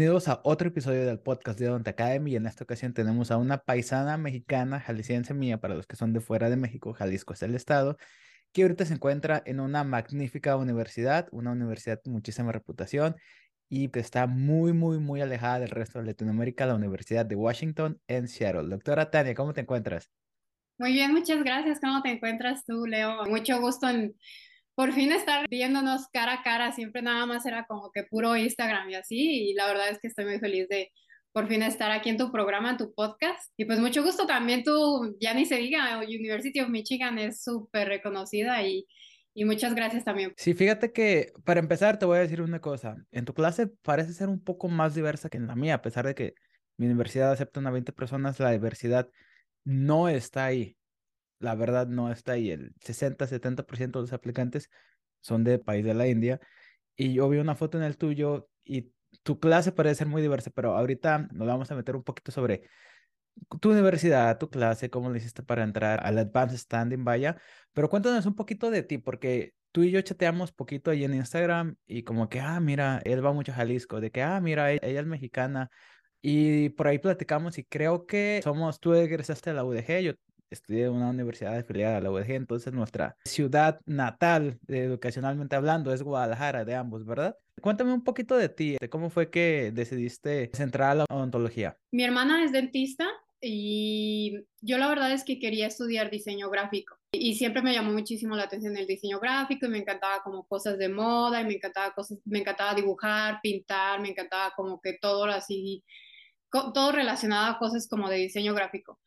Bienvenidos a otro episodio del podcast de Don't Academy y en esta ocasión tenemos a una paisana mexicana, jalisciense mía, para los que son de fuera de México, Jalisco es el estado, que ahorita se encuentra en una magnífica universidad, una universidad con muchísima reputación y que está muy, muy, muy alejada del resto de Latinoamérica, la Universidad de Washington en Seattle. Doctora Tania, ¿cómo te encuentras? Muy bien, muchas gracias. ¿Cómo te encuentras tú, Leo? Mucho gusto en por fin estar viéndonos cara a cara. Siempre nada más era como que puro Instagram y así. Y la verdad es que estoy muy feliz de por fin estar aquí en tu programa, en tu podcast. Y pues mucho gusto también tú, ya ni se diga, University of Michigan es súper reconocida y, y muchas gracias también. Sí, fíjate que para empezar te voy a decir una cosa. En tu clase parece ser un poco más diversa que en la mía, a pesar de que mi universidad acepta a 20 personas, la diversidad no está ahí. La verdad no está ahí. El 60-70% de los aplicantes son de país de la India. Y yo vi una foto en el tuyo y tu clase parece ser muy diversa, pero ahorita nos vamos a meter un poquito sobre tu universidad, tu clase, cómo lo hiciste para entrar al Advanced Standing, vaya. Pero cuéntanos un poquito de ti, porque tú y yo chateamos poquito ahí en Instagram y como que, ah, mira, él va mucho a Jalisco, de que, ah, mira, ella, ella es mexicana, y por ahí platicamos y creo que somos, tú egresaste a la UDG, yo estudié en una universidad afiliada a la UDG, entonces nuestra ciudad natal, educacionalmente hablando, es Guadalajara de ambos, ¿verdad? Cuéntame un poquito de ti, de cómo fue que decidiste centrar a la odontología. Mi hermana es dentista y yo la verdad es que quería estudiar diseño gráfico y siempre me llamó muchísimo la atención el diseño gráfico y me encantaba como cosas de moda y me encantaba cosas, me encantaba dibujar, pintar, me encantaba como que todo así todo relacionado a cosas como de diseño gráfico.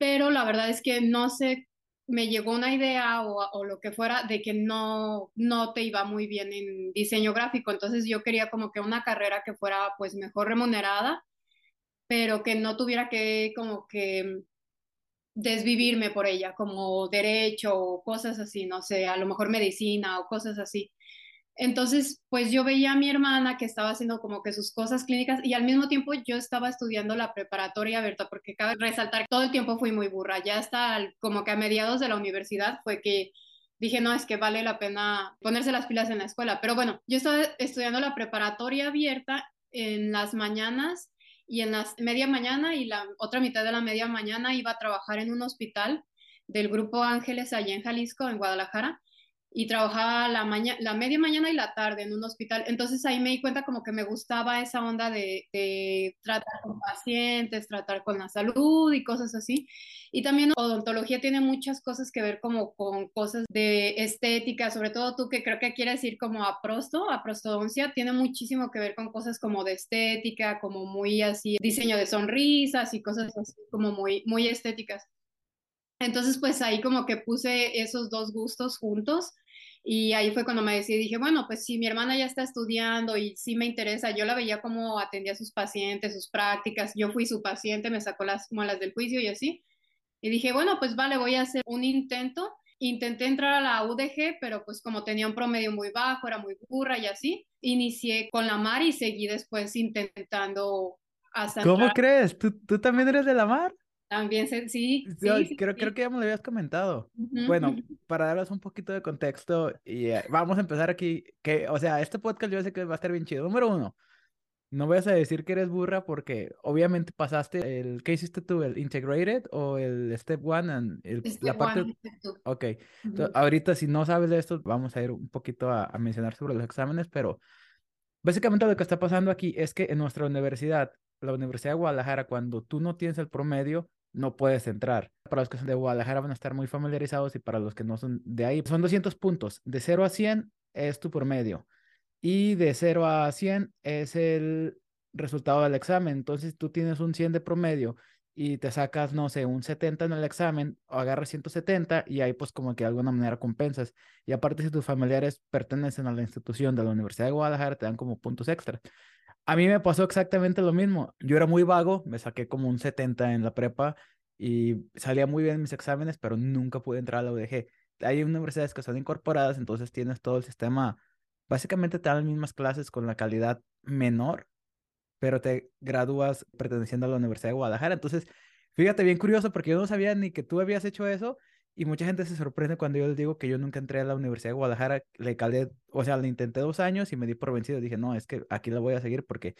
Pero la verdad es que no sé, me llegó una idea o, lo que fuera de que no, no te iba muy bien en diseño gráfico. Entonces yo quería como que una carrera que fuera pues mejor remunerada, pero que no tuviera que como que desvivirme por ella, como derecho o cosas así, no sé, a lo mejor medicina o cosas así. Entonces, pues yo veía a mi hermana que estaba haciendo como que sus cosas clínicas y al mismo tiempo yo estaba estudiando la preparatoria abierta porque cabe resaltar, todo el tiempo fui muy burra, ya hasta como que a mediados de la universidad fue que dije, no, es que vale la pena ponerse las pilas en la escuela. Pero bueno, yo estaba estudiando la preparatoria abierta en las mañanas y en la media mañana y la otra mitad de la media mañana iba a trabajar en un hospital del Grupo Ángeles allá en Jalisco, en Guadalajara y trabajaba la, la media mañana y la tarde en un hospital. Entonces ahí me di cuenta como que me gustaba esa onda de, de, tratar con pacientes, tratar con la salud y cosas así. Y también odontología tiene muchas cosas que ver como con cosas de estética, sobre todo tú que creo que quieres ir como a prosto, a prostodoncia, tiene muchísimo que ver con cosas como de estética, como muy así, diseño de sonrisas y cosas así como muy, muy estéticas. Entonces, pues ahí como que puse esos dos gustos juntos y ahí fue cuando me decidí, dije, bueno, pues si mi hermana ya está estudiando y sí me interesa, yo la veía como atendía a sus pacientes, sus prácticas, yo fui su paciente, me sacó las muelas del juicio y así. Y dije, bueno, pues vale, voy a hacer un intento. Intenté entrar a la UDG, pero pues como tenía un promedio muy bajo, era muy burra y así, inicié con la MAR y seguí después intentando hasta... ¿Cómo crees? ¿Tú, ¿Tú también eres de la MAR? También sí, sí, creo, creo que ya me lo habías comentado. Bueno, para darles un poquito de contexto y eh, vamos a empezar aquí, que, o sea, este podcast yo sé que va a estar bien chido. Número uno, no voy a decir que eres burra porque obviamente pasaste el, ¿qué hiciste tú? ¿El integrated o el step one? el, la parte... Ok, ahorita si no sabes de esto, vamos a ir un poquito a, a mencionar sobre los exámenes, pero básicamente lo que está pasando aquí es que en nuestra universidad, la Universidad de Guadalajara, cuando tú no tienes el promedio, no puedes entrar. Para los que son de Guadalajara van a estar muy familiarizados y para los que no son de ahí, son 200 puntos. De 0 a 100 es tu promedio y de 0 a 100 es el resultado del examen. Entonces tú tienes un 100 de promedio y te sacas, no sé, un 70 en el examen o agarras 170 y ahí pues como que de alguna manera compensas. Y aparte si tus familiares pertenecen a la institución de la Universidad de Guadalajara, te dan como puntos extra. A mí me pasó exactamente lo mismo. Yo era muy vago, me saqué como un 70 en la prepa y salía muy bien en mis exámenes, pero nunca pude entrar a la UDG. Hay universidades que son incorporadas, entonces tienes todo el sistema, básicamente te dan las mismas clases con la calidad menor, pero te gradúas perteneciendo a la Universidad de Guadalajara. Entonces, fíjate, bien curioso, porque yo no sabía ni que tú habías hecho eso y mucha gente se sorprende cuando yo les digo que yo nunca entré a la Universidad de Guadalajara, le calé, o sea, le intenté dos años y me di por vencido. Dije, no, es que aquí la voy a seguir porque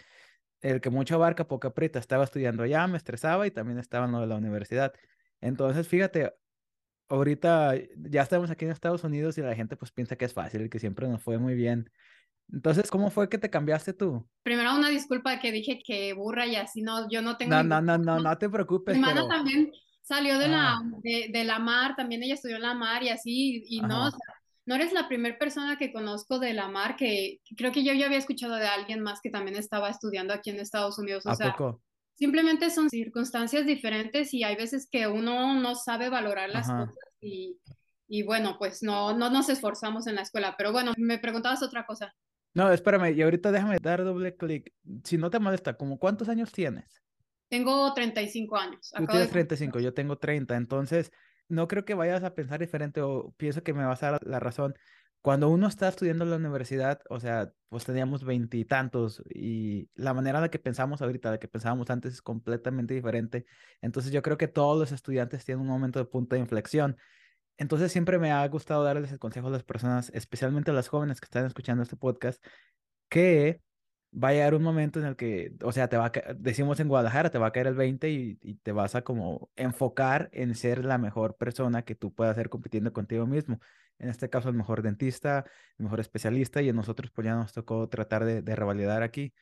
el que mucho abarca, poco aprieta. Estaba estudiando allá, me estresaba y también estaba en lo de la universidad. Entonces, fíjate, ahorita ya estamos aquí en Estados Unidos y la gente pues piensa que es fácil y que siempre nos fue muy bien. Entonces, ¿cómo fue que te cambiaste tú? Primero una disculpa que dije que burra y así, no, yo no tengo... No, no, no, no, no te preocupes. Mi hermana también salió de, la, ah. de, la mar, también ella estudió en la mar y así, y no, o sea, no eres la primera persona que conozco de la mar, que creo que yo ya había escuchado de alguien más que también estaba estudiando aquí en Estados Unidos. O sea, simplemente son circunstancias diferentes y hay veces que uno no sabe valorar las cosas y, y, bueno, pues no, no nos esforzamos en la escuela. Pero bueno, me preguntabas otra cosa. No, espérame, y ahorita déjame dar doble clic. Si no te molesta, ¿como cuántos años tienes? Tengo 35 años. Tú tienes 35, yo tengo 30, entonces no creo que vayas a pensar diferente o pienso que me vas a dar la razón. Cuando uno está estudiando en la universidad, o sea, pues teníamos veintitantos y, la manera la que pensamos ahorita, de que pensábamos antes es completamente diferente. Entonces yo creo que todos los estudiantes tienen un momento de punto de inflexión entonces siempre me ha gustado darles el consejo a las personas, especialmente a las jóvenes que están escuchando este podcast, que va a llegar un momento en el que, o sea, te va a, decimos en Guadalajara, te va a caer el 20 y, y, te vas a como enfocar en ser la mejor persona que tú puedas ser compitiendo contigo mismo. En este caso, el mejor dentista, el mejor especialista y a nosotros pues ya nos tocó tratar de, de revalidar aquí.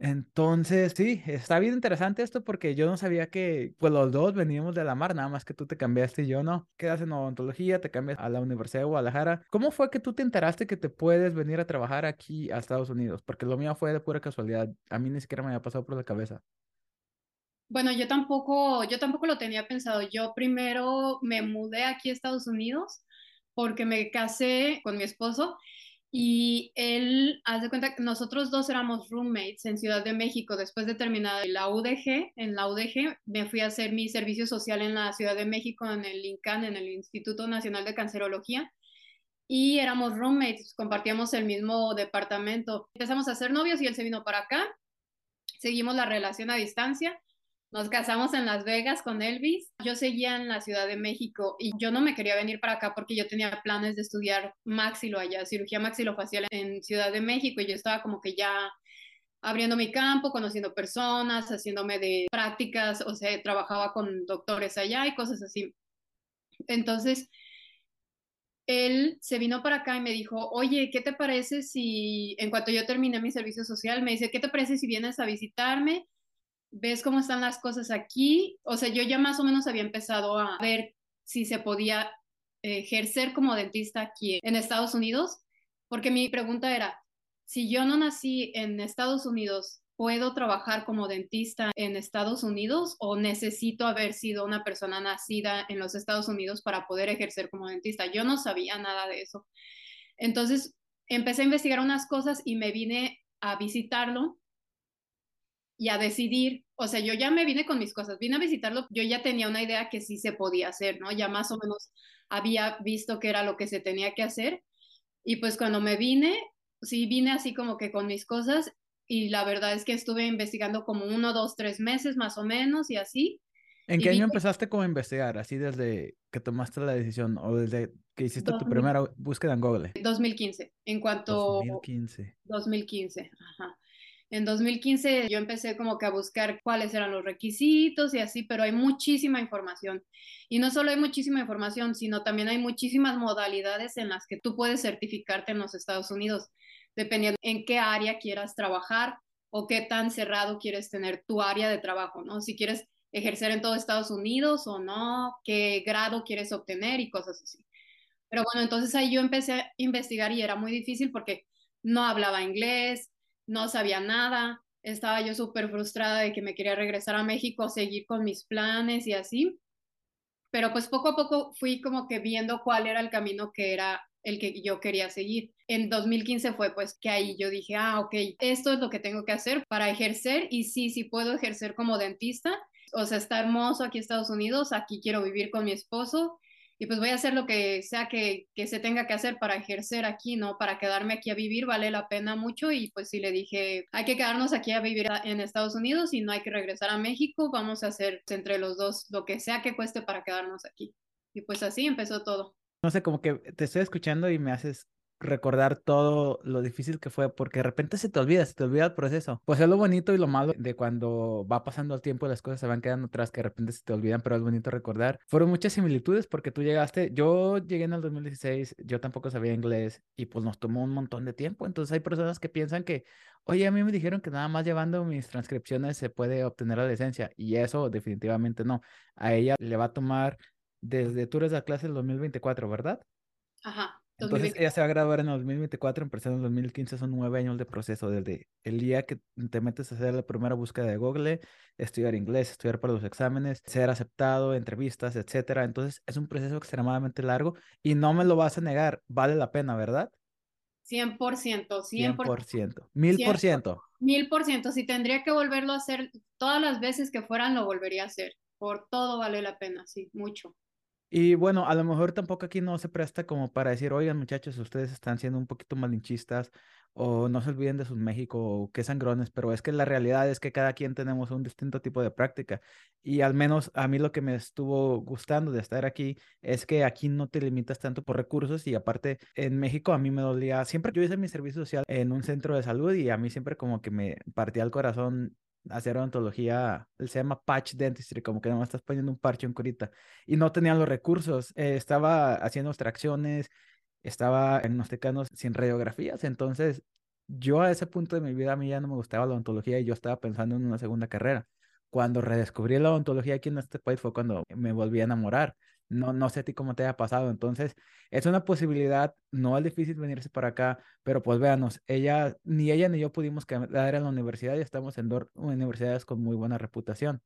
Entonces, sí, está bien interesante esto porque yo no sabía que, pues los dos veníamos de la mar, nada más que tú te cambiaste y yo no. Quedas en odontología, te cambias a la Universidad de Guadalajara. ¿Cómo fue que tú te enteraste que te puedes venir a trabajar aquí a Estados Unidos? Porque lo mío fue de pura casualidad. A mí ni siquiera me había pasado por la cabeza. Bueno, yo tampoco, yo tampoco lo tenía pensado. Yo primero me mudé aquí a Estados Unidos porque me casé con mi esposo y él, haz de cuenta que nosotros dos éramos roommates en Ciudad de México. Después de terminar la UDG, en la UDG me fui a hacer mi servicio social en la Ciudad de México, en el INCAN, en el Instituto Nacional de Cancerología. Y éramos roommates, compartíamos el mismo departamento. Empezamos a ser novios y él se vino para acá. Seguimos la relación a distancia nos casamos en Las Vegas con Elvis. Yo seguía en la Ciudad de México y yo no me quería venir para acá porque yo tenía planes de estudiar maxilo allá, cirugía maxilofacial en Ciudad de México y yo estaba como que ya abriendo mi campo, conociendo personas, haciéndome de prácticas, o sea, trabajaba con doctores allá y cosas así. Entonces, él se vino para acá y me dijo, oye, ¿qué te parece si, en cuanto yo terminé mi servicio social, me dice, ¿qué te parece si vienes a visitarme? Ves cómo están las cosas aquí. O sea, yo ya más o menos había empezado a ver si se podía ejercer como dentista aquí en Estados Unidos, porque mi pregunta era, si yo no nací en Estados Unidos, ¿puedo trabajar como dentista en Estados Unidos o necesito haber sido una persona nacida en los Estados Unidos para poder ejercer como dentista? Yo no sabía nada de eso. Entonces, empecé a investigar unas cosas y me vine a visitarlo y a decidir, o sea, yo ya me vine con mis cosas, vine a visitarlo, yo ya tenía una idea que sí se podía hacer, ¿no? Ya más o menos había visto que era lo que se tenía que hacer. Y pues cuando me vine, sí vine así como que con mis cosas y la verdad es que estuve investigando como uno, dos, tres meses más o menos y así. ¿En qué año empezaste como a investigar? Así desde que tomaste la decisión o desde que hiciste tu primera búsqueda en Google. 2015, en cuanto... 2015. 2015, ajá. En 2015 yo empecé como que a buscar cuáles eran los requisitos y así, pero hay muchísima información. Y no solo hay muchísima información, sino también hay muchísimas modalidades en las que tú puedes certificarte en los Estados Unidos, dependiendo en qué área quieras trabajar o qué tan cerrado quieres tener tu área de trabajo, ¿no? Si quieres ejercer en todo Estados Unidos o no, qué grado quieres obtener y cosas así. Pero bueno, entonces ahí yo empecé a investigar y era muy difícil porque no hablaba inglés, no sabía nada, estaba yo súper frustrada de que me quería regresar a México, seguir con mis planes y así. Pero pues poco a poco fui como que viendo cuál era el camino que era el que yo quería seguir. En 2015 fue pues que ahí yo dije, ah, ok, esto es lo que tengo que hacer para ejercer y sí, sí puedo ejercer como dentista. O sea, está hermoso aquí en Estados Unidos, aquí quiero vivir con mi esposo y pues voy a hacer lo que sea que, se tenga que hacer para ejercer aquí, ¿no? Para quedarme aquí a vivir vale la pena mucho y pues sí le dije, hay que quedarnos aquí a vivir en Estados Unidos y no hay que regresar a México, vamos a hacer entre los dos lo que sea que cueste para quedarnos aquí. Y pues así empezó todo. No sé, como que te estoy escuchando y me haces recordar todo lo difícil que fue, porque de repente se te olvida, se te olvida el proceso. Pues es lo bonito y lo malo de cuando va pasando el tiempo y las cosas se van quedando atrás, que de repente se te olvidan, pero es bonito recordar. Fueron muchas similitudes porque tú llegaste, yo llegué en el 2016, yo tampoco sabía inglés y pues nos tomó un montón de tiempo. Entonces hay personas que piensan que, oye, a mí me dijeron que nada más llevando mis transcripciones se puede obtener la licencia y eso definitivamente no. A ella le va a tomar desde tú eres la clase del 2024, ¿verdad? Ajá. Entonces ella se va a graduar en el 2024, empezó en el 2015, son nueve años de proceso, desde el día que te metes a hacer la primera búsqueda de Google, estudiar inglés, estudiar para los exámenes, ser aceptado, entrevistas, etcétera. Entonces es un proceso extremadamente largo y no me lo vas a negar, vale la pena, ¿verdad? 100%, 100%. 100%, mil por ciento. Mil por ciento, si tendría que volverlo a hacer todas las veces que fueran, lo volvería a hacer. Por todo vale la pena, sí, mucho. Y bueno, a lo mejor tampoco aquí no se presta como para decir, oigan muchachos, ustedes están siendo un poquito malinchistas o no se olviden de sus México o qué sangrones, pero es que la realidad es que cada quien tenemos un distinto tipo de práctica y al menos a mí lo que me estuvo gustando de estar aquí es que aquí no te limitas tanto por recursos y aparte en México a mí me dolía, siempre yo hice mi servicio social en un centro de salud y a mí siempre como que me partía el corazón hacer odontología, se llama patch dentistry, como que no estás poniendo un parche en curita. Y no tenía los recursos, eh, estaba haciendo extracciones, estaba tecanos sin radiografías, entonces yo a ese punto de mi vida a mí ya no me gustaba la odontología y yo estaba pensando en una segunda carrera. Cuando redescubrí la odontología aquí en este país fue cuando me volví a enamorar. No, no sé a ti cómo te haya pasado. Entonces, es una posibilidad, no es difícil venirse para acá, pero pues véanos, ella, ni ella ni yo pudimos quedar en la universidad y estamos en dos universidades con muy buena reputación.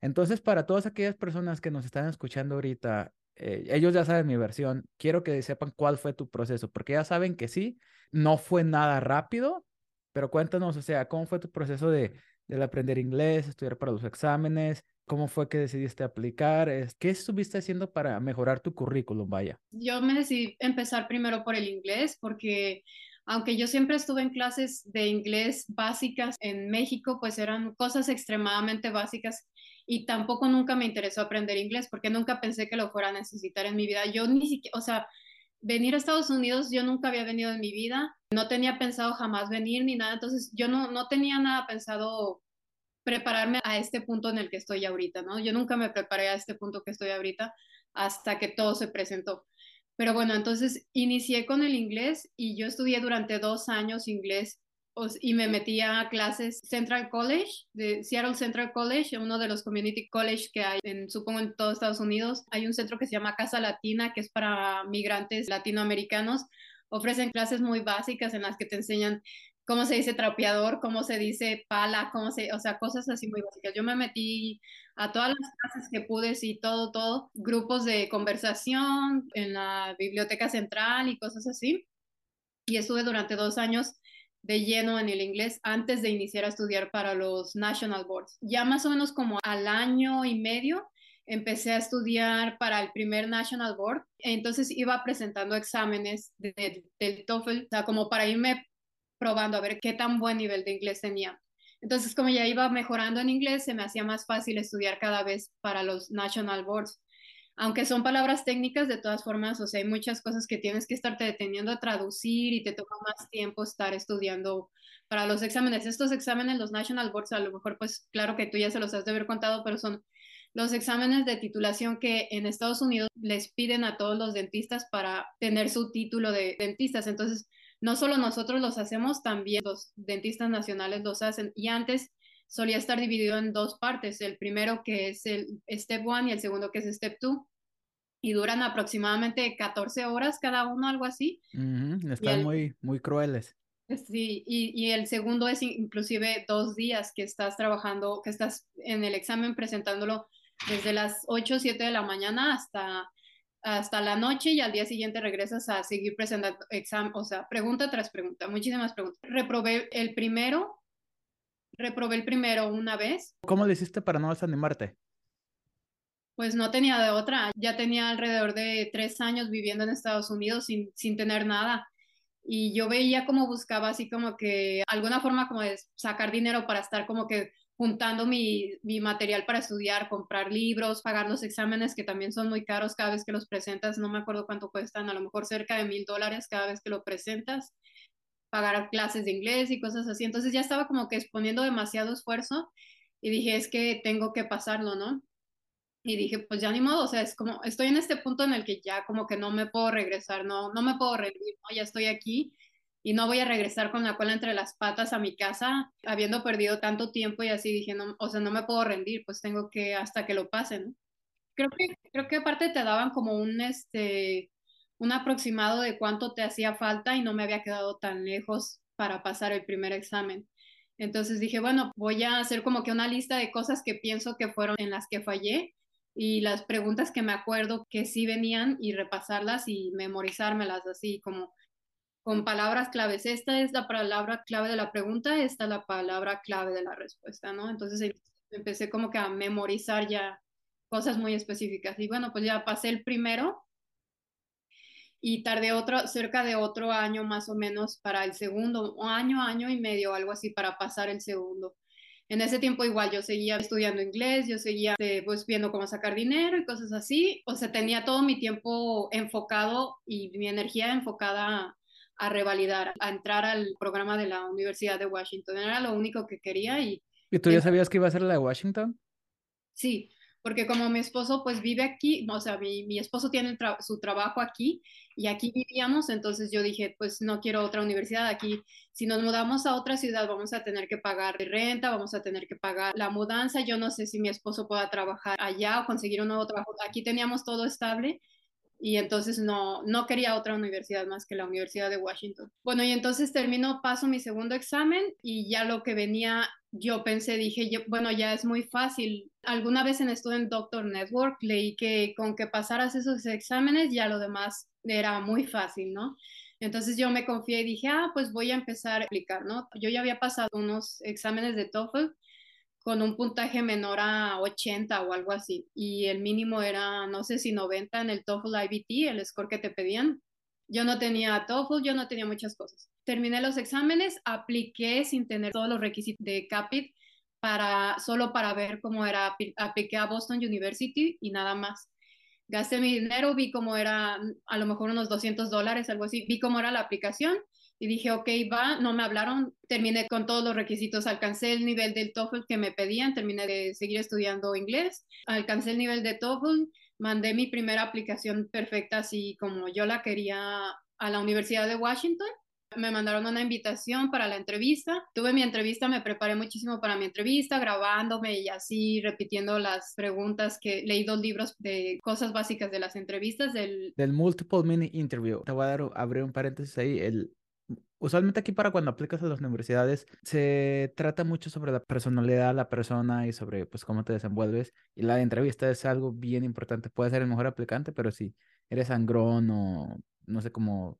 Entonces, para todas aquellas personas que nos están escuchando ahorita, eh, ellos ya saben mi versión, quiero que sepan cuál fue tu proceso, porque ya saben que sí, no fue nada rápido, pero cuéntanos, o sea, ¿cómo fue tu proceso de, de aprender inglés, estudiar para los exámenes? ¿Cómo fue que decidiste aplicar? ¿Qué estuviste haciendo para mejorar tu currículum, vaya? Yo me decidí empezar primero por el inglés porque aunque yo siempre estuve en clases de inglés básicas en México, pues eran cosas extremadamente básicas y tampoco nunca me interesó aprender inglés porque nunca pensé que lo fuera a necesitar en mi vida. Yo ni siquiera, o sea, venir a Estados Unidos yo nunca había venido en mi vida, no tenía pensado jamás venir ni nada, entonces yo no, no tenía nada pensado prepararme a este punto en el que estoy ahorita, ¿no? Yo nunca me preparé a este punto que estoy ahorita hasta que todo se presentó. Pero bueno, entonces inicié con el inglés y yo estudié durante dos años inglés y me metí a clases Central College, de Seattle Central College, uno de los community college que hay, en, supongo, en todos Estados Unidos. Hay un centro que se llama Casa Latina, que es para migrantes latinoamericanos. Ofrecen clases muy básicas en las que te enseñan cómo se dice trapeador, cómo se dice pala, cómo se, o sea, cosas así muy básicas. Yo me metí a todas las clases que pude, sí, todo, todo, grupos de conversación en la biblioteca central y cosas así. Y estuve durante dos años de lleno en el inglés antes de iniciar a estudiar para los National Boards. Ya más o menos como al año y medio empecé a estudiar para el primer National Board, entonces iba presentando exámenes del TOEFL, o sea, como para irme probando a ver qué tan buen nivel de inglés tenía. Entonces, como ya iba mejorando en inglés, se me hacía más fácil estudiar cada vez para los National Boards. Aunque son palabras técnicas, de todas formas, o sea, hay muchas cosas que tienes que estarte deteniendo a traducir y te toma más tiempo estar estudiando para los exámenes. Estos exámenes, los National Boards, a lo mejor, pues claro que tú ya se los has de haber contado, pero son los exámenes de titulación que en Estados Unidos les piden a todos los dentistas para tener su título de dentistas. Entonces, no solo nosotros los hacemos, también los dentistas nacionales los hacen. Y antes solía estar dividido en dos partes, el primero que es el Step 1 y el segundo que es Step 2. Y duran aproximadamente 14 horas cada uno, algo así. Están muy, muy crueles. Sí, y, y, el segundo es inclusive dos días que estás trabajando, que estás en el examen presentándolo desde las 8 o 7 de la mañana hasta hasta la noche y al día siguiente regresas a seguir presentando examen, o sea, pregunta tras pregunta, muchísimas preguntas. Reprobé el primero, reprobé el primero una vez. ¿Cómo le hiciste para no desanimarte? Pues no tenía de otra, ya tenía alrededor de tres años viviendo en Estados Unidos sin, sin tener nada. y yo veía como buscaba así como que alguna forma como de sacar dinero para estar como que juntando mi, mi, material para estudiar, comprar libros, pagar los exámenes que también son muy caros cada vez que los presentas, no me acuerdo cuánto cuestan, a lo mejor cerca de mil dólares cada vez que lo presentas, pagar clases de inglés y cosas así. Entonces ya estaba como que exponiendo demasiado esfuerzo y dije, es que tengo que pasarlo, ¿no? Y dije, pues ya ni modo, o sea, es como, estoy en este punto en el que ya como que no me puedo regresar, no, no me puedo rendir, ¿no? Ya estoy aquí y no voy a regresar con la cola entre las patas a mi casa, habiendo perdido tanto tiempo y así dije, no, o sea, no me puedo rendir, pues tengo que hasta que lo pasen. Creo que, creo que aparte te daban como un, este, un aproximado de cuánto te hacía falta y no me había quedado tan lejos para pasar el primer examen. Entonces dije, bueno, voy a hacer como que una lista de cosas que pienso que fueron en las que fallé y las preguntas que me acuerdo que sí venían y repasarlas y memorizármelas así como con palabras claves. Esta es la palabra clave de la pregunta, esta es la palabra clave de la respuesta, ¿no? Entonces em, empecé como que a memorizar ya cosas muy específicas. Y bueno, pues ya pasé el primero y tardé otro, cerca de otro año más o menos para el segundo, un año, año y medio, algo así, para pasar el segundo. En ese tiempo igual yo seguía estudiando inglés, yo seguía eh, pues viendo cómo sacar dinero y cosas así. O sea, tenía todo mi tiempo enfocado y mi energía enfocada a revalidar, a entrar al programa de la Universidad de Washington. Era lo único que quería y... ¿Y tú ya sabías que iba a ser la de Washington? Sí, porque como mi esposo pues vive aquí, o sea, mi, mi esposo tiene su trabajo aquí y aquí vivíamos, entonces yo dije, pues no quiero otra universidad aquí. Si nos mudamos a otra ciudad vamos a tener que pagar renta, vamos a tener que pagar la mudanza. Yo no sé si mi esposo pueda trabajar allá o conseguir un nuevo trabajo. Aquí teníamos todo estable y entonces no, no quería otra universidad más que la Universidad de Washington. Bueno, y entonces termino, paso mi segundo examen y ya lo que venía, yo pensé, dije, bueno, ya es muy fácil. Alguna vez en Student Doctor Network leí que con que pasaras esos exámenes ya lo demás era muy fácil, ¿no? Entonces yo me confié y dije, ah, pues voy a empezar a aplicar, ¿no? Yo ya había pasado unos exámenes de TOEFL con un puntaje menor a 80 o algo así. Y el mínimo era, no sé si 90 en el TOEFL IBT, el score que te pedían. Yo no tenía TOEFL, yo no tenía muchas cosas. Terminé los exámenes, apliqué sin tener todos los requisitos de CAPIT para, solo para ver cómo era, apliqué a Boston University y nada más. Gasté mi dinero, vi cómo era, a lo mejor unos 200 dólares, algo así, vi cómo era la aplicación y dije, ok, va, no me hablaron, terminé con todos los requisitos, alcancé el nivel del TOEFL que me pedían, terminé de seguir estudiando inglés, alcancé el nivel de TOEFL, mandé mi primera aplicación perfecta así como yo la quería a la Universidad de Washington. Me mandaron una invitación para la entrevista. Tuve mi entrevista, me preparé muchísimo para mi entrevista, grabándome y así repitiendo las preguntas que leí dos libros de cosas básicas de las entrevistas del... Del Multiple Mini Interview. Te voy a dar, abrir un paréntesis ahí. El, Usualmente aquí para cuando aplicas a las universidades se trata mucho sobre la personalidad la persona y sobre pues cómo te desenvuelves y la entrevista es algo bien importante. Puede ser el mejor aplicante, pero si eres sangrón o no sé cómo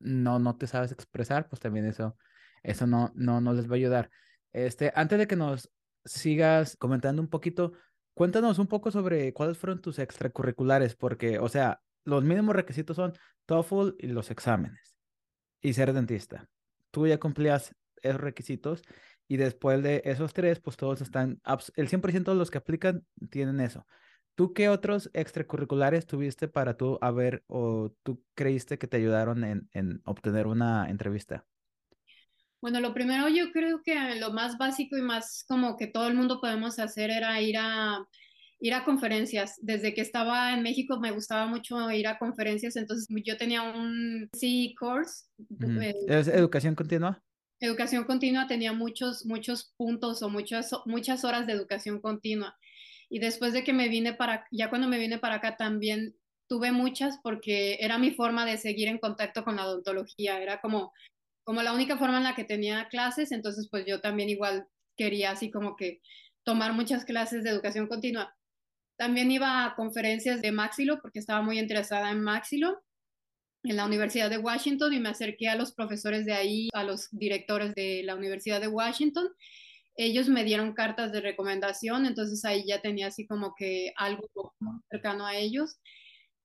no no te sabes expresar, pues también eso eso no no no les va a ayudar. Este, antes de que nos sigas comentando un poquito, cuéntanos un poco sobre cuáles fueron tus extracurriculares porque, o sea, los mínimos requisitos son TOEFL y los exámenes y ser dentista. Tú ya cumplías esos requisitos y después de esos tres, pues todos están, el 100% de los que aplican tienen eso. ¿Tú qué otros extracurriculares tuviste para tú haber o tú creíste que te ayudaron en, en obtener una entrevista? Bueno, lo primero yo creo que lo más básico y más como que todo el mundo podemos hacer era ir a ir a conferencias. Desde que estaba en México me gustaba mucho ir a conferencias, entonces yo tenía un CE course. Eh, ¿Es educación continua? Educación continua tenía muchos, muchos puntos o muchas, muchas horas de educación continua. Y después de que me vine para, ya cuando me vine para acá también tuve muchas porque era mi forma de seguir en contacto con la odontología, era como, como la única forma en la que tenía clases, entonces pues yo también igual quería así como que tomar muchas clases de educación continua. También iba a conferencias de Maxilo porque estaba muy interesada en Maxilo en la Universidad de Washington y me acerqué a los profesores de ahí, a los directores de la Universidad de Washington. Ellos me dieron cartas de recomendación, entonces ahí ya tenía así como que algo cercano a ellos.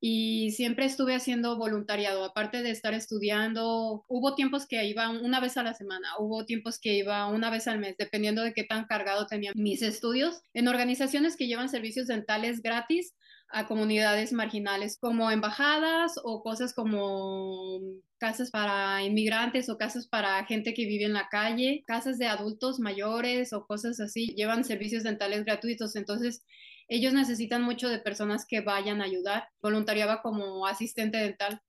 Y siempre estuve haciendo voluntariado, aparte de estar estudiando, hubo tiempos que iba una vez a la semana, hubo tiempos que iba una vez al mes, dependiendo de qué tan cargado tenía mis estudios, en organizaciones que llevan servicios dentales gratis a comunidades marginales como embajadas o cosas como casas para inmigrantes o casas para gente que vive en la calle, casas de adultos mayores o cosas así, llevan servicios dentales gratuitos. Entonces, ellos necesitan mucho de personas que vayan a ayudar. Voluntariaba como asistente dental.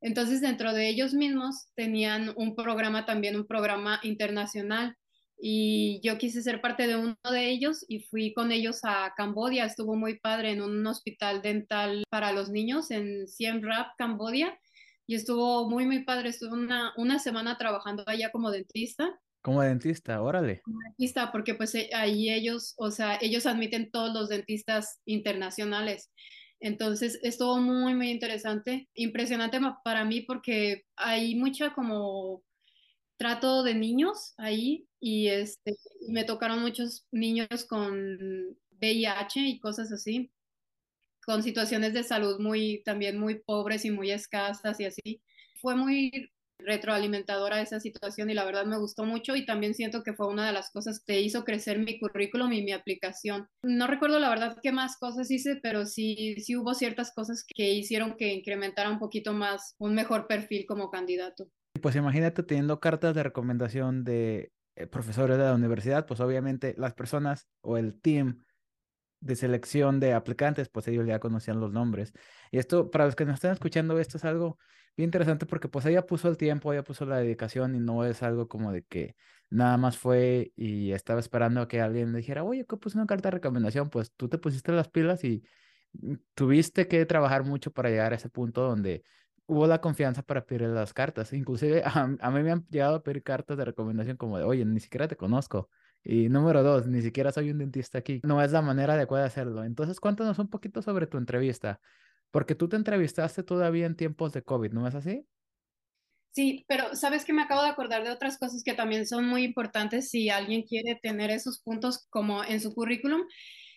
Entonces, dentro de ellos mismos tenían un programa también, un programa internacional y yo quise ser parte de uno de ellos y fui con ellos a Cambodia. Estuvo muy padre en un hospital dental para los niños en Siem Reap, Cambodia. Y estuvo muy, muy padre. Estuve una, una semana trabajando allá como dentista. Como dentista, órale. Como dentista, porque pues eh, ahí ellos, o sea, ellos admiten todos los dentistas internacionales. Entonces estuvo muy, muy interesante, impresionante para mí porque hay mucha como trato de niños ahí y este, me tocaron muchos niños con VIH y cosas así, con situaciones de salud muy, también muy pobres y muy escasas y así. Fue muy retroalimentadora esa situación y la verdad me gustó mucho y también siento que fue una de las cosas que hizo crecer mi currículum y mi aplicación. No recuerdo la verdad qué más cosas hice, pero sí, sí hubo ciertas cosas que hicieron que incrementara un poquito más un mejor perfil como candidato. Pues imagínate teniendo cartas de recomendación de eh, profesores de la universidad, pues obviamente las personas o el team de selección de aplicantes, pues ellos ya conocían los nombres. Y esto, para los que nos están escuchando, esto es algo bien interesante porque pues ella puso el tiempo, ella puso la dedicación y no es algo como de que nada más fue y estaba esperando a que alguien le dijera, oye, ¿qué puse una carta de recomendación? Pues tú te pusiste las pilas y mm, tuviste que trabajar mucho para llegar a ese punto donde hubo la confianza para pedir las cartas. Inclusive a, mí me han llegado a pedir cartas de recomendación como de, oye, ni siquiera te conozco. Y número dos, ni siquiera soy un dentista aquí. No es la manera adecuada de hacerlo. Entonces, cuéntanos un poquito sobre tu entrevista, porque tú te entrevistaste todavía en tiempos de COVID, ¿no es así? Sí, pero sabes que me acabo de acordar de otras cosas que también son muy importantes si alguien quiere tener esos puntos como en su currículum.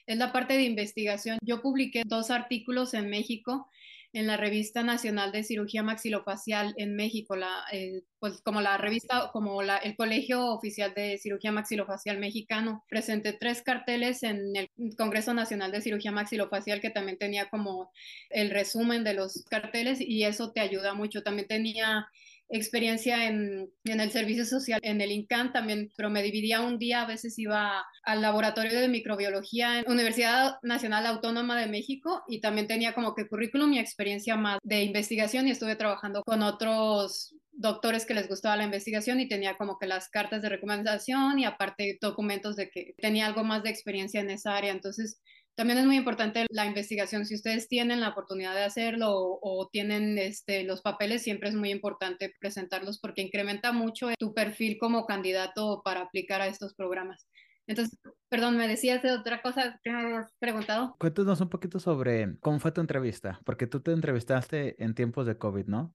Es la parte de investigación. Yo publiqué dos artículos en México en la revista nacional de cirugía maxilofacial en México, la, eh, pues como la revista, como la, el Colegio Oficial de Cirugía Maxilofacial Mexicano. Presenté tres carteles en el Congreso Nacional de Cirugía Maxilofacial que también tenía como el resumen de los carteles y eso te ayuda mucho. También tenía experiencia en, en, el servicio social, en el INCAN también, pero me dividía un día, a veces iba al laboratorio de microbiología en Universidad Nacional Autónoma de México y también tenía como que currículum y experiencia más de investigación y estuve trabajando con otros doctores que les gustaba la investigación y tenía como que las cartas de recomendación y aparte documentos de que tenía algo más de experiencia en esa área. Entonces, también es muy importante la investigación. Si ustedes tienen la oportunidad de hacerlo o, tienen este, los papeles, siempre es muy importante presentarlos porque incrementa mucho tu perfil como candidato para aplicar a estos programas. Entonces, perdón, me decías de otra cosa que habías preguntado. Cuéntanos un poquito sobre cómo fue tu entrevista, porque tú te entrevistaste en tiempos de COVID, ¿no?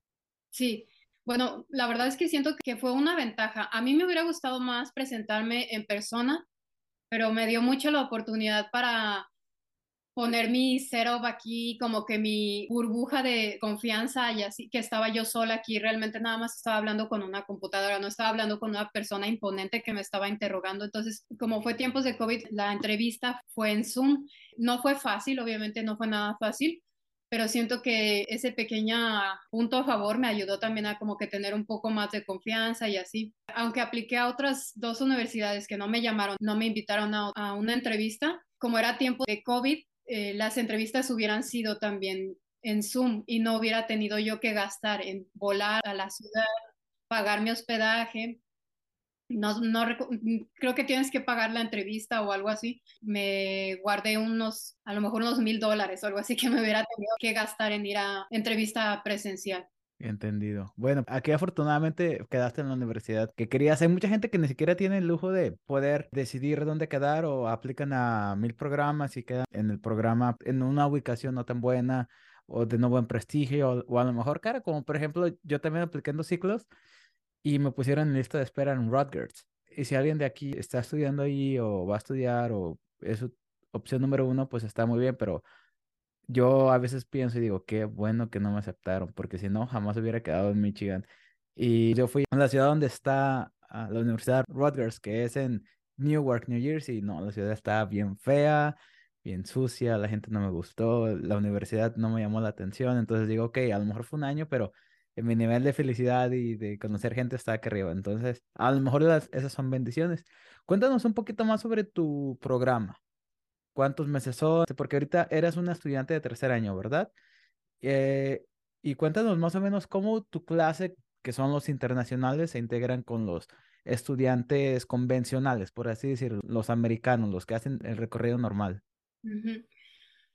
Sí, bueno, la verdad es que siento que fue una ventaja. A mí me hubiera gustado más presentarme en persona, pero me dio mucho la oportunidad para poner mi setup aquí, como que mi burbuja de confianza y así, que estaba yo sola aquí, realmente nada más estaba hablando con una computadora, no estaba hablando con una persona imponente que me estaba interrogando. Entonces, como fue tiempos de COVID, la entrevista fue en Zoom. No fue fácil, obviamente no fue nada fácil, pero siento que ese pequeño punto a favor me ayudó también a como que tener un poco más de confianza y así. Aunque apliqué a otras dos universidades que no me llamaron, no me invitaron a, a una entrevista, como era tiempo de COVID, eh, las entrevistas hubieran sido también en Zoom y no hubiera tenido yo que gastar en volar a la ciudad, pagar mi hospedaje. No, no, creo que tienes que pagar la entrevista o algo así. Me guardé unos, a lo mejor unos mil dólares o algo así que me hubiera tenido que gastar en ir a entrevista presencial. Entendido. Bueno, aquí afortunadamente quedaste en la universidad que querías. Hay mucha gente que ni siquiera tiene el lujo de poder decidir dónde quedar o aplican a mil programas y quedan en el programa en una ubicación no tan buena o de no buen prestigio o, a lo mejor cara, como por ejemplo yo también apliqué en dos ciclos y me pusieron en lista de espera en Rutgers. Y si alguien de aquí está estudiando ahí o va a estudiar o es opción número uno, pues está muy bien, pero yo a veces pienso y digo, qué bueno que no me aceptaron, porque si no, jamás hubiera quedado en Michigan. Y yo fui a la ciudad donde está ah, la Universidad Rutgers, que es en Newark, New Jersey. No, la ciudad está bien fea, bien sucia, la gente no me gustó, la universidad no me llamó la atención. Entonces digo, ok, a lo mejor fue un año, pero en mi nivel de felicidad y de conocer gente está aquí arriba. Entonces, a lo mejor esas son bendiciones. Cuéntanos un poquito más sobre tu programa. ¿Cuántos meses son? Porque ahorita eras una estudiante de tercer año, ¿verdad? Eh, y cuéntanos más o menos cómo tu clase, que son los internacionales, se integran con los estudiantes convencionales, por así decirlo, los americanos, los que hacen el recorrido normal.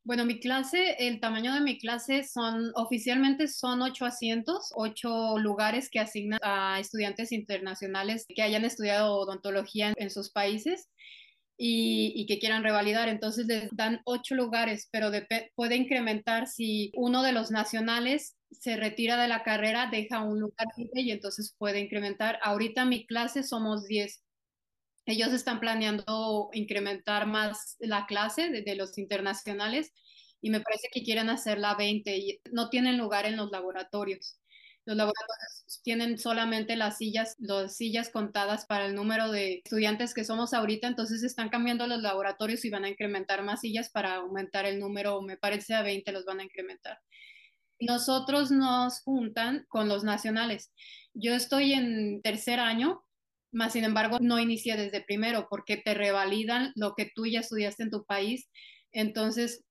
Bueno, mi clase, el tamaño de mi clase son, oficialmente son ocho asientos, ocho lugares que asignan a estudiantes internacionales que hayan estudiado odontología en, sus países y, que quieran revalidar. Entonces les dan ocho lugares, pero puede incrementar si uno de los nacionales se retira de la carrera, deja un lugar y entonces puede incrementar. Ahorita mi clase somos diez ellos están planeando incrementar más la clase de, los internacionales y me parece que quieren hacerla 20 y no tienen lugar en los laboratorios. Los laboratorios tienen solamente las sillas, las sillas contadas para el número de estudiantes que somos ahorita, entonces están cambiando los laboratorios y van a incrementar más sillas para aumentar el número, me parece a 20 los van a incrementar. Nosotros nos juntan con los nacionales. Yo estoy en tercer año más sin embargo, no inicié desde primero porque te revalidan lo que tú ya estudiaste en tu país. Entonces,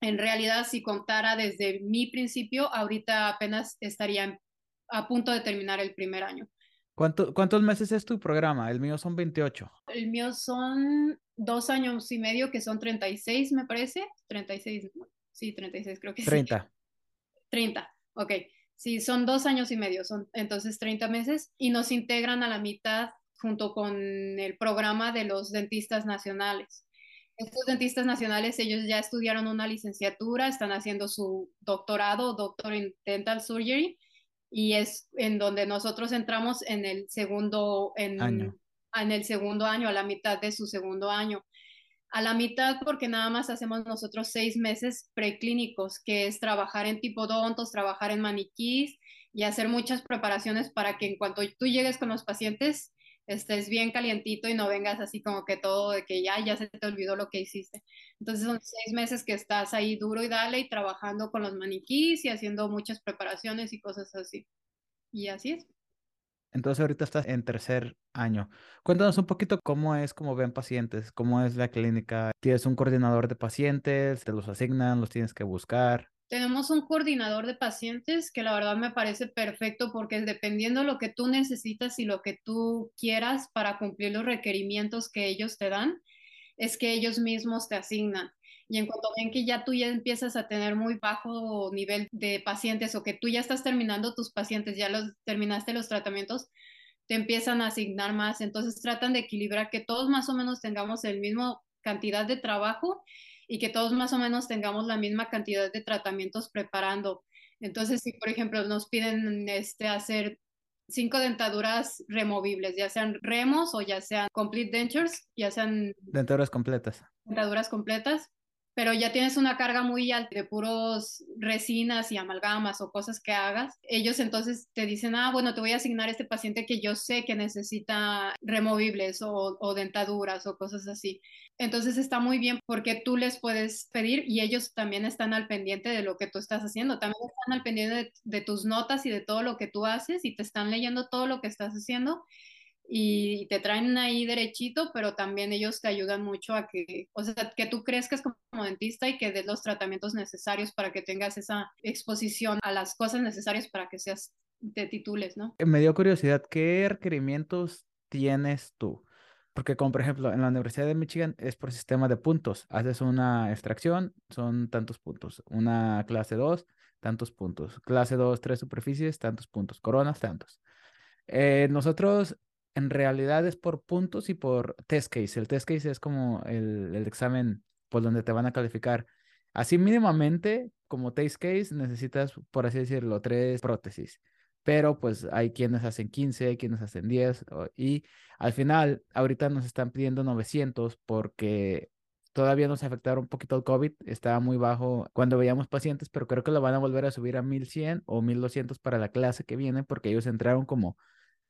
en realidad, si contara desde mi principio, ahorita apenas estaría a punto de terminar el primer año. ¿Cuántos meses es tu programa? El mío son 28. El mío son dos años y medio, que son 36, me parece. 36, sí, 36 creo que sí. 30. 30, ok. Sí, son dos años y medio, son entonces 30 meses y nos integran a la mitad junto con el programa de los dentistas nacionales. Estos dentistas nacionales, ellos ya estudiaron una licenciatura, están haciendo su doctorado, doctor en dental surgery, y es en donde nosotros entramos en el segundo en, año. en el segundo año, a la mitad de su segundo año a la mitad porque nada más hacemos nosotros seis meses preclínicos, que es trabajar en tipodontos, trabajar en maniquís y hacer muchas preparaciones para que en cuanto tú llegues con los pacientes estés bien calientito y no vengas así como que todo de que ya, ya se te olvidó lo que hiciste. Entonces son seis meses que estás ahí duro y dale y trabajando con los maniquís y haciendo muchas preparaciones y cosas así. Y así es. Entonces ahorita estás en tercer año. Cuéntanos un poquito cómo es, cómo ven pacientes, cómo es la clínica. ¿Tienes un coordinador de pacientes? ¿Te los asignan? ¿Los tienes que buscar? Tenemos un coordinador de pacientes que la verdad me parece perfecto porque dependiendo lo que tú necesitas y lo que tú quieras para cumplir los requerimientos que ellos te dan, es que ellos mismos te asignan. Y en cuanto ven que ya tú ya empiezas a tener muy bajo nivel de pacientes o que tú ya estás terminando tus pacientes, ya los terminaste los tratamientos, te empiezan a asignar más. Entonces tratan de equilibrar que todos más o menos tengamos el mismo cantidad de trabajo y que todos más o menos tengamos la misma cantidad de tratamientos preparando. Entonces, si por ejemplo nos piden este, hacer cinco dentaduras removibles, ya sean remos o ya sean complete dentures, ya sean dentaduras completas. Dentaduras completas pero ya tienes una carga muy alta de puros resinas y amalgamas o cosas que hagas, ellos entonces te dicen, ah, bueno, te voy a asignar a este paciente que yo sé que necesita removibles o, dentaduras o cosas así. Entonces está muy bien porque tú les puedes pedir y ellos también están al pendiente de lo que tú estás haciendo, también están al pendiente de tus notas y de todo lo que tú haces y te están leyendo todo lo que estás haciendo y te traen ahí derechito, pero también ellos te ayudan mucho a que, o sea, que tú crezcas como dentista y que des los tratamientos necesarios para que tengas esa exposición a las cosas necesarias para que seas, te titules, ¿no? Me dio curiosidad, ¿qué requerimientos tienes tú? Porque como por ejemplo en la Universidad de Michigan es por sistema de puntos. Haces una extracción, son tantos puntos. Una clase 2, tantos puntos. Clase 2, tres superficies, tantos puntos. Coronas, tantos. Eh, nosotros en realidad es por puntos y por test case. El test case es como el, examen por donde te van a calificar. Así mínimamente, como test case, necesitas, por así decirlo, tres prótesis. Pero pues hay quienes hacen 15, hay quienes hacen 10. Y al final, ahorita nos están pidiendo 900 porque todavía nos afectaron un poquito el COVID, estaba muy bajo cuando veíamos pacientes, pero creo que lo van a volver a subir a 1100 o 1200 para la clase que viene, porque ellos entraron como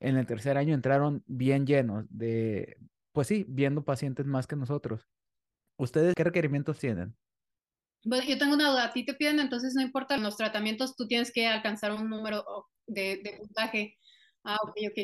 en el tercer año, entraron bien llenos de, pues sí, viendo pacientes más que nosotros. ¿Ustedes qué requerimientos tienen? Bueno, yo tengo una duda. A ti te piden, entonces no importa los tratamientos, tú tienes que alcanzar un número de, de puntaje. Ah, ok, ok.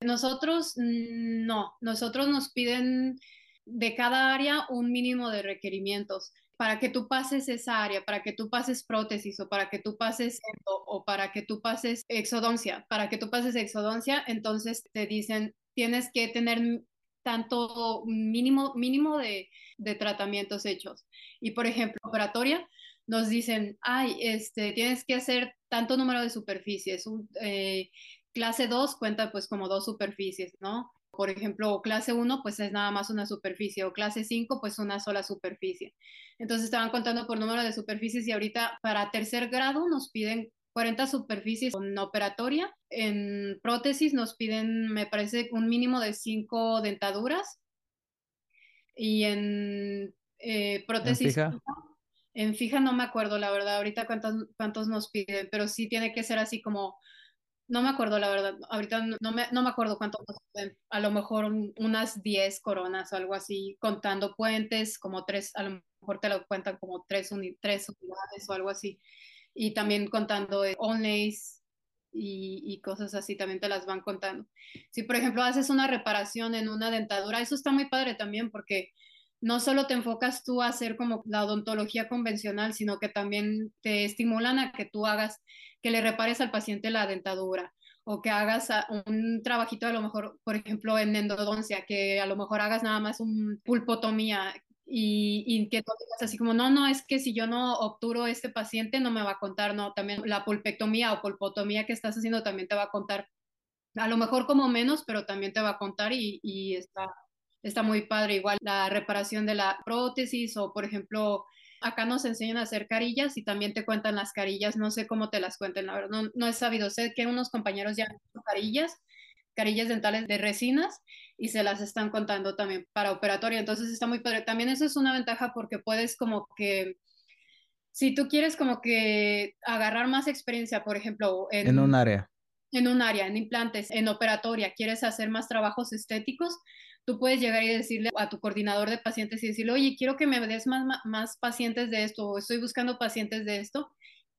Nosotros mm, no, nosotros nos piden de cada área un mínimo de requerimientos para que tú pases esa área, para que tú pases prótesis o para que tú pases o para que tú pases exodoncia, para que tú pases exodoncia, entonces te dicen tienes que tener tanto mínimo, mínimo de, de tratamientos hechos. Y por ejemplo, operatoria, nos dicen, ay, este, tienes que hacer tanto número de superficies. Un, eh, clase 2 cuenta pues como dos superficies, ¿no? Por ejemplo, clase 1 pues es nada más una superficie o clase 5 pues una sola superficie. Entonces estaban contando por número de superficies y ahorita para tercer grado nos piden 40 superficies en operatoria. En prótesis nos piden, me parece, un mínimo de 5 dentaduras. Y en eh, prótesis... ¿En fija? en fija? no me acuerdo, la verdad, ahorita cuántos, cuántos nos piden, pero sí tiene que ser así como no me acuerdo la verdad, ahorita no, me, no me acuerdo cuánto a lo mejor unas 10 coronas o algo así, contando puentes, como tres, a lo mejor te lo cuentan como tres, tres unidades o algo así, y también contando onlays y, y cosas así, también te las van contando. Si por ejemplo haces una reparación en una dentadura, eso está muy padre también porque no solo te enfocas tú a hacer como la odontología convencional, sino que también te estimulan a que tú hagas que le repares al paciente la dentadura o que hagas un trabajito a lo mejor, por ejemplo, en endodoncia, que a lo mejor hagas nada más un pulpotomía y, y que tú digas así como, no, no, es que si yo no obturo este paciente no me va a contar, no, también la pulpectomía o pulpotomía que estás haciendo también te va a contar, a lo mejor como menos, pero también te va a contar y, y está, está muy padre. Igual la reparación de la prótesis o, por ejemplo, acá nos enseñan a hacer carillas y también te cuentan las carillas, no sé cómo te las cuenten, la verdad, no, no he sabido, sé que unos compañeros ya han hecho carillas, carillas dentales de resinas y se las están contando también para operatorio, entonces está muy padre. También eso es una ventaja porque puedes como que, si tú quieres como que agarrar más experiencia, por ejemplo, en, en un área. En un área, en implantes, en operatoria, quieres hacer más trabajos estéticos, tú puedes llegar y decirle a tu coordinador de pacientes y decirle, oye, quiero que me des más, más pacientes de esto, o estoy buscando pacientes de esto,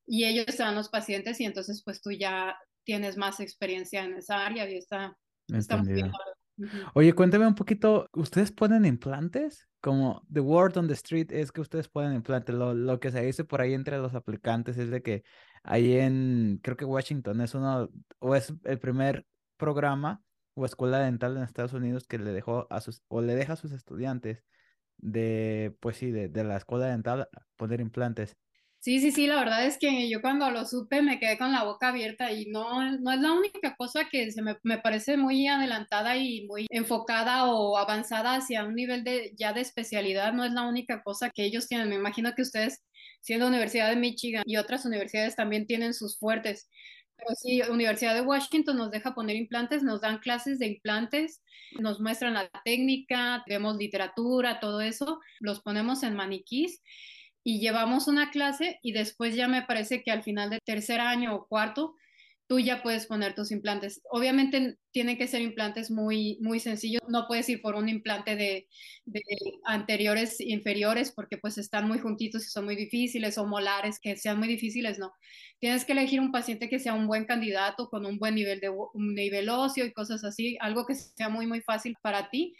y ellos te dan los pacientes y entonces pues tú ya tienes más experiencia en esa área y está, está muy bien. Oye, cuéntame un poquito, ¿ustedes ponen implantes? Como the word on the street es que ustedes ponen implantes. Lo, lo que se dice por ahí entre los aplicantes es de que ahí en, creo que Washington es uno, o es el primer programa o escuela dental en Estados Unidos que le dejó a sus, o le deja a sus estudiantes de, pues sí, de, de la escuela dental poner implantes. Sí, sí, sí, la verdad es que yo cuando lo supe me quedé con la boca abierta y no, no es la única cosa que se me, me, parece muy adelantada y muy enfocada o avanzada hacia un nivel de ya de especialidad, no es la única cosa que ellos tienen. Me imagino que ustedes, siendo Universidad de Michigan y otras universidades también tienen sus fuertes. Sí, Universidad de Washington nos deja poner implantes, nos dan clases de implantes, nos muestran la técnica, vemos literatura, todo eso, los ponemos en maniquís y llevamos una clase y después ya me parece que al final de tercer año o cuarto tú ya puedes poner tus implantes. Obviamente tienen que ser implantes muy, muy sencillos. No puedes ir por un implante de, anteriores inferiores porque pues están muy juntitos y son muy difíciles o molares que sean muy difíciles, no. Tienes que elegir un paciente que sea un buen candidato con un buen nivel de un nivel óseo y cosas así, algo que sea muy, muy fácil para ti.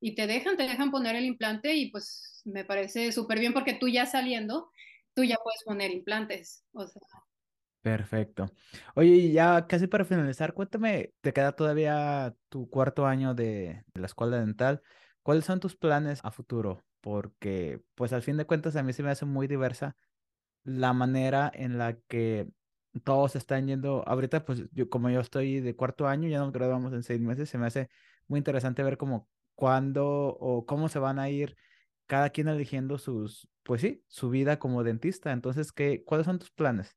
Y te dejan, te dejan poner el implante y pues me parece súper bien porque tú ya saliendo, tú ya puedes poner implantes. O sea, Perfecto. Oye, ya casi para finalizar, cuéntame, te queda todavía tu cuarto año de, la escuela dental. ¿Cuáles son tus planes a futuro? Porque, pues al fin de cuentas, a mí se me hace muy diversa la manera en la que todos están yendo. Ahorita, pues yo, como yo estoy de cuarto año, ya nos graduamos en seis meses, se me hace muy interesante ver cómo, cuándo o cómo se van a ir cada quien eligiendo sus, pues sí, su vida como dentista. Entonces, ¿qué, ¿cuáles son tus planes?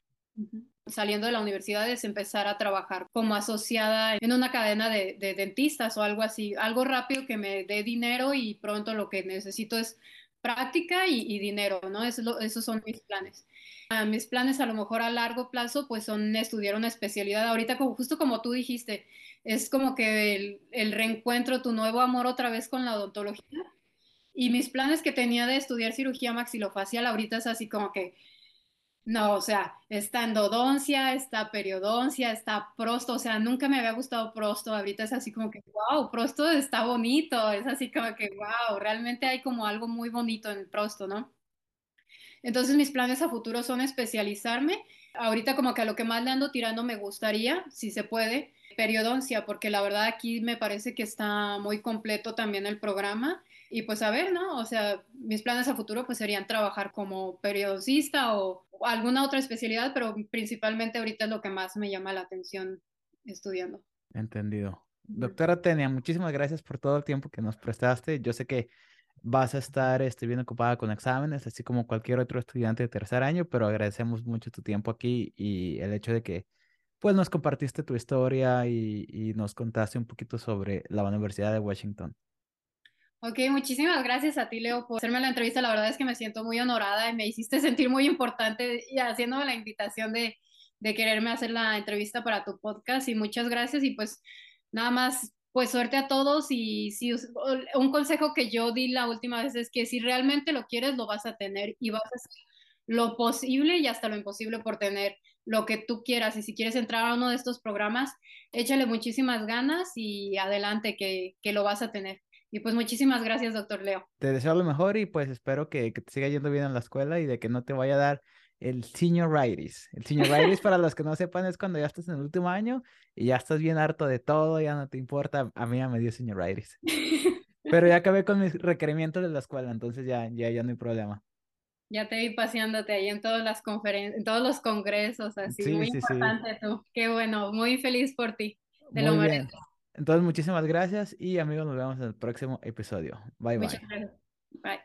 Saliendo de la universidad es empezar a trabajar como asociada en una cadena de, de, dentistas o algo así, algo rápido que me dé dinero y pronto lo que necesito es práctica y, dinero, ¿no? Eso, esos son mis planes. Ah, mis planes a lo mejor a largo plazo pues son estudiar una especialidad. Ahorita como, justo como tú dijiste, es como que el, el reencuentro, tu nuevo amor otra vez con la odontología. Y mis planes que tenía de estudiar cirugía maxilofacial ahorita es así como que no, o sea, está endodoncia, está periodoncia, está prosto, o sea, nunca me había gustado prosto, ahorita es así como que, wow, prosto está bonito, es así como que, wow, realmente hay como algo muy bonito en prosto, ¿no? Entonces mis planes a futuro son especializarme, ahorita como que a lo que más le ando tirando me gustaría, si se puede, periodoncia, porque la verdad aquí me parece que está muy completo también el programa y pues a ver, ¿no? O sea, mis planes a futuro pues serían trabajar como periodista o, alguna otra especialidad, pero principalmente ahorita es lo que más me llama la atención estudiando. Entendido. Doctora Tenia, muchísimas gracias por todo el tiempo que nos prestaste. Yo sé que vas a estar este, bien ocupada con exámenes, así como cualquier otro estudiante de tercer año, pero agradecemos mucho tu tiempo aquí y el hecho de que pues nos compartiste tu historia y, y nos contaste un poquito sobre la Universidad de Washington. Ok, muchísimas gracias a ti, Leo, por hacerme la entrevista. La verdad es que me siento muy honorada y me hiciste sentir muy importante y haciéndome la invitación de, de quererme hacer la entrevista para tu podcast. Y muchas gracias. Y pues nada más, pues suerte a todos. Y si un consejo que yo di la última vez es que si realmente lo quieres, lo vas a tener y vas a hacer lo posible y hasta lo imposible por tener lo que tú quieras. Y si quieres entrar a uno de estos programas, échale muchísimas ganas y adelante que, que lo vas a tener. Y pues muchísimas gracias, doctor Leo. Te deseo lo mejor y pues espero que, te siga yendo bien en la escuela y de que no te vaya a dar el senioritis. El senioritis, para los que no sepan, es cuando ya estás en el último año y ya estás bien harto de todo, ya no te importa. A mí ya me dio senioritis. Pero ya acabé con mis requerimientos de la escuela, entonces ya, ya, ya no hay problema. Ya te vi paseándote ahí en todas las conferencias, en todos los congresos, así. muy importante tú. Qué bueno, muy feliz por ti. Te lo mereces. Entonces, muchísimas gracias y amigos, nos vemos en el próximo episodio. Bye, bye. Bye.